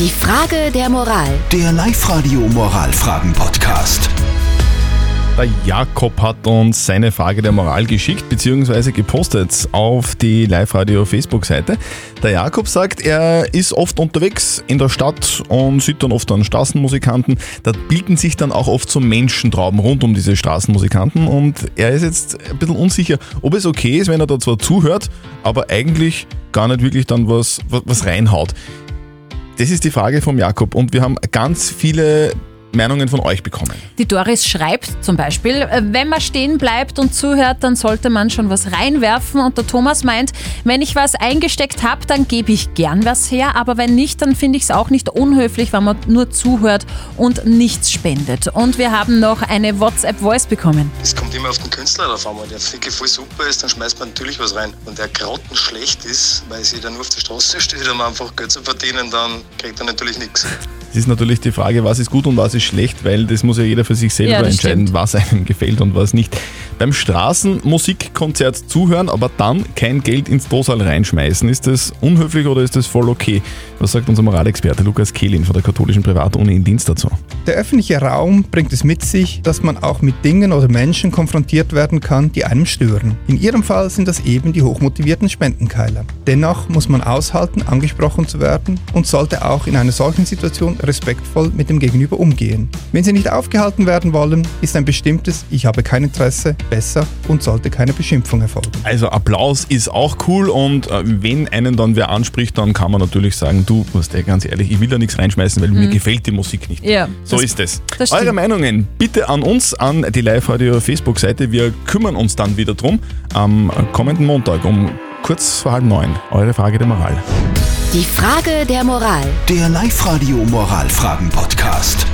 Die Frage der Moral. Der Live-Radio Moralfragen-Podcast. Der Jakob hat uns seine Frage der Moral geschickt bzw. gepostet auf die Live-Radio Facebook-Seite. Der Jakob sagt, er ist oft unterwegs in der Stadt und sieht dann oft an Straßenmusikanten. Da bilden sich dann auch oft so Menschentrauben rund um diese Straßenmusikanten und er ist jetzt ein bisschen unsicher, ob es okay ist, wenn er da zwar zuhört, aber eigentlich gar nicht wirklich dann was, was, was reinhaut. Das ist die Frage vom Jakob. Und wir haben ganz viele Meinungen von euch bekommen. Die Doris schreibt zum Beispiel, äh, wenn man stehen bleibt und zuhört, dann sollte man schon was reinwerfen. Und der Thomas meint, wenn ich was eingesteckt habe, dann gebe ich gern was her. Aber wenn nicht, dann finde ich es auch nicht unhöflich, wenn man nur zuhört und nichts spendet. Und wir haben noch eine WhatsApp-Voice bekommen. Es kommt immer auf den Künstler drauf an. Wenn der wirklich voll super ist, dann schmeißt man natürlich was rein. Und der grottenschlecht ist, weil sie dann nur auf der Straße steht, um einfach Geld zu verdienen, dann kriegt er natürlich nichts. Es ist natürlich die Frage, was ist gut und was ist schlecht, weil das muss ja jeder für sich selber Ja, entscheiden, stimmt. was einem gefällt und was nicht. Beim Straßenmusikkonzert zuhören, aber dann kein Geld ins Dosal reinschmeißen, ist das unhöflich oder ist das voll okay? Was sagt unser Moralexperte Lukas Kehlin von der katholischen Privatuni in Dienst dazu? Der öffentliche Raum bringt es mit sich, dass man auch mit Dingen oder Menschen konfrontiert werden kann, die einem stören. In ihrem Fall sind das eben die hochmotivierten Spendenkeiler. Dennoch muss man aushalten, angesprochen zu werden und sollte auch in einer solchen Situation respektvoll mit dem Gegenüber umgehen. Wenn sie nicht aufgehalten werden wollen, ist ein bestimmtes Ich habe kein Interesse besser und sollte keine Beschimpfung erfolgen. Also Applaus ist auch cool und äh, wenn einen dann wer anspricht, dann kann man natürlich sagen, du, was der ganz ehrlich, ich will da nichts reinschmeißen, weil mir gefällt die Musik nicht. Ja, So das- ist es. Eure stimmt. Meinungen bitte an uns, an die Live-Radio Facebook-Seite. Wir kümmern uns dann wieder drum am kommenden Montag um kurz vor halb neun. Eure Frage der Moral. Die Frage der Moral. Der Live-Radio Moralfragen-Podcast.